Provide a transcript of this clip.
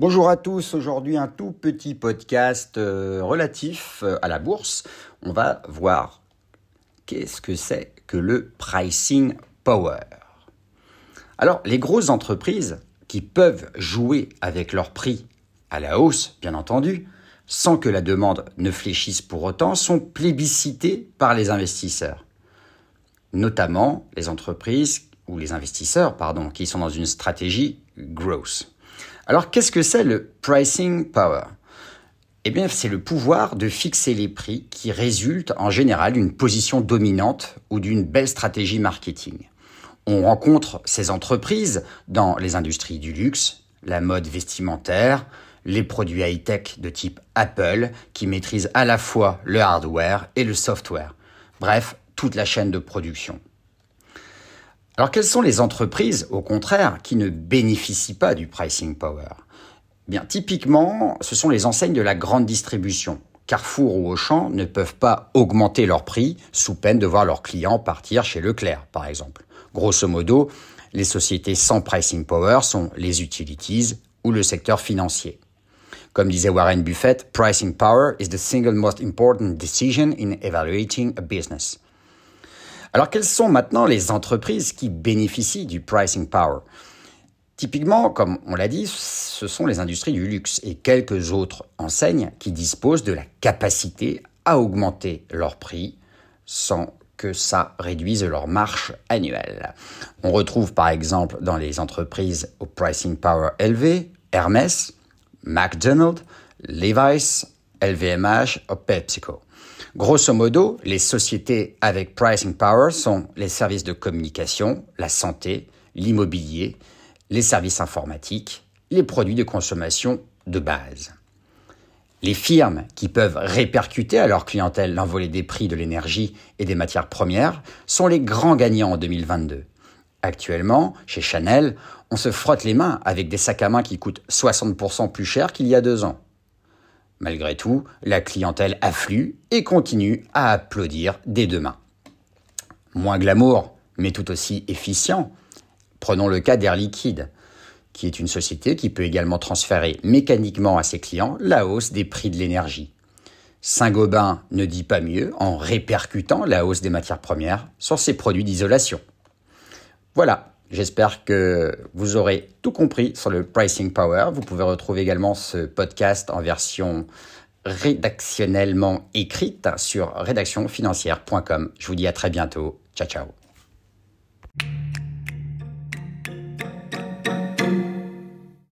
Bonjour à tous, aujourd'hui un tout petit podcast euh, relatif euh, à la bourse. On va voir qu'est-ce que c'est que le pricing power. Alors les grosses entreprises qui peuvent jouer avec leur prix à la hausse, bien entendu, sans que la demande ne fléchisse pour autant, sont plébiscitées par les investisseurs. Notamment les entreprises ou les investisseurs, pardon, qui sont dans une stratégie growth. Alors qu'est-ce que c'est le pricing power? Eh bien, c'est le pouvoir de fixer les prix qui résulte en général d'une position dominante ou d'une belle stratégie marketing. On rencontre ces entreprises dans les industries du luxe, la mode vestimentaire, les produits high-tech de type Apple qui maîtrisent à la fois le hardware et le software. Bref, toute la chaîne de production. Alors quelles sont les entreprises, au contraire, qui ne bénéficient pas du pricing power? Bien, typiquement, ce sont les enseignes de la grande distribution. Carrefour ou Auchan ne peuvent pas augmenter leur prix sous peine de voir leurs clients partir chez Leclerc, par exemple. Grosso modo, les sociétés sans pricing power sont les utilities ou le secteur financier. Comme disait Warren Buffett, pricing power is the single most important decision in evaluating a business. Alors quelles sont maintenant les entreprises qui bénéficient du pricing power? Typiquement, comme on l'a dit, ce sont les industries du luxe et quelques autres enseignes qui disposent de la capacité à augmenter leurs prix sans que ça réduise leur marche annuelle. On retrouve par exemple dans les entreprises au pricing power élevé Hermès, McDonald's, Levi's, LVMH ou PepsiCo. Grosso modo, les sociétés avec pricing power sont les services de communication, la santé, l'immobilier, les services informatiques, les produits de consommation de base. Les firmes qui peuvent répercuter à leur clientèle l'envolée des prix de l'énergie et des matières premières sont les grands gagnants en 2022. Actuellement, chez Chanel, on se frotte les mains avec des sacs à main qui coûtent 60% plus cher qu'il y a deux ans. Malgré tout, la clientèle afflue et continue à applaudir des deux mains. Moins glamour, mais tout aussi efficient, prenons le cas d'Air Liquide, qui est une société qui peut également transférer mécaniquement à ses clients la hausse des prix de l'énergie. Saint-Gobain ne dit pas mieux en répercutant la hausse des matières premières sur ses produits d'isolation. Voilà, j'espère que vous aurez tout compris sur le pricing power. Vous pouvez retrouver également ce podcast en version rédactionnellement écrite sur rédactionfinancière.com. Je vous dis à très bientôt. Ciao ciao.